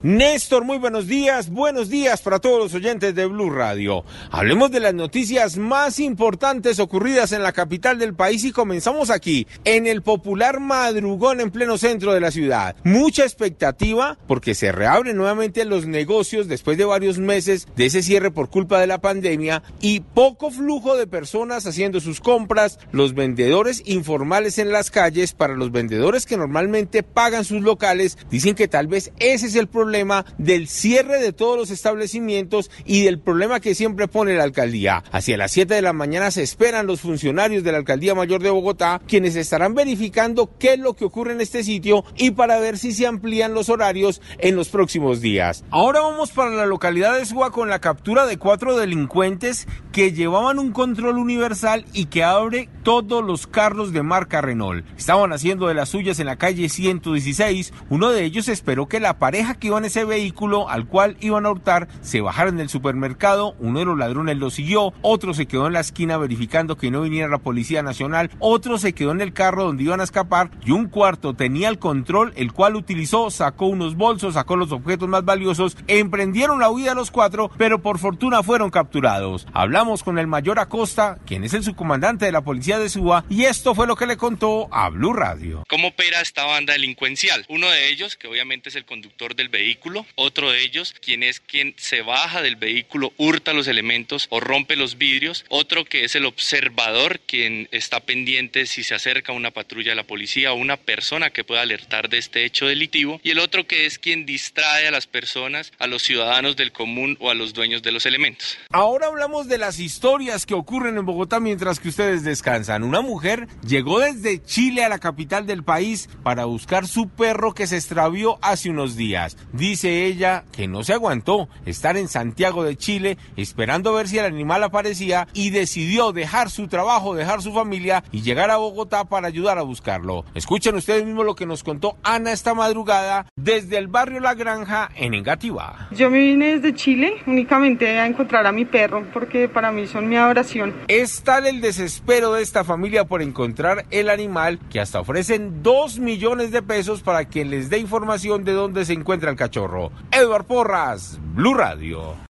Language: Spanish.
Néstor, muy buenos días, buenos días para todos los oyentes de Blue Radio. Hablemos de las noticias más importantes ocurridas en la capital del país y comenzamos aquí, en el popular madrugón en pleno centro de la ciudad. Mucha expectativa porque se reabren nuevamente los negocios después de varios meses de ese cierre por culpa de la pandemia y poco flujo de personas haciendo sus compras, los vendedores informales en las calles, para los vendedores que normalmente pagan sus locales, dicen que tal vez ese es el problema del cierre de todos los establecimientos y del problema que siempre pone la alcaldía. Hacia las 7 de la mañana se esperan los funcionarios de la Alcaldía Mayor de Bogotá, quienes estarán verificando qué es lo que ocurre en este sitio y para ver si se amplían los horarios en los próximos días. Ahora vamos para la localidad de Suba con la captura de cuatro delincuentes que llevaban un control universal y que abre todos los carros de marca Renault. Estaban haciendo de las suyas en la calle 116. Uno de ellos esperó que la pareja que iba ese vehículo al cual iban a hurtar, se bajaron del supermercado, uno de los ladrones lo siguió, otro se quedó en la esquina verificando que no viniera la Policía Nacional, otro se quedó en el carro donde iban a escapar y un cuarto tenía el control, el cual utilizó, sacó unos bolsos, sacó los objetos más valiosos, emprendieron la huida los cuatro, pero por fortuna fueron capturados. Hablamos con el mayor Acosta, quien es el subcomandante de la Policía de Suba, y esto fue lo que le contó a Blue Radio. ¿Cómo opera esta banda delincuencial? Uno de ellos, que obviamente es el conductor del vehículo, otro de ellos, quien es quien se baja del vehículo, hurta los elementos o rompe los vidrios, otro que es el observador, quien está pendiente si se acerca una patrulla de la policía o una persona que pueda alertar de este hecho delictivo, y el otro que es quien distrae a las personas, a los ciudadanos del común o a los dueños de los elementos. Ahora hablamos de las historias que ocurren en Bogotá mientras que ustedes descansan. Una mujer llegó desde Chile a la capital del país para buscar su perro que se extravió hace unos días. Dice ella que no se aguantó estar en Santiago de Chile esperando ver si el animal aparecía y decidió dejar su trabajo, dejar su familia y llegar a Bogotá para ayudar a buscarlo. Escuchen ustedes mismos lo que nos contó Ana esta madrugada desde el barrio La Granja en Engativá. Yo me vine desde Chile únicamente a encontrar a mi perro porque para mí son mi adoración. Es tal el desespero de esta familia por encontrar el animal que hasta ofrecen dos millones de pesos para quien les dé información de dónde se encuentra el cachorro. Edward Porras, Blue Radio.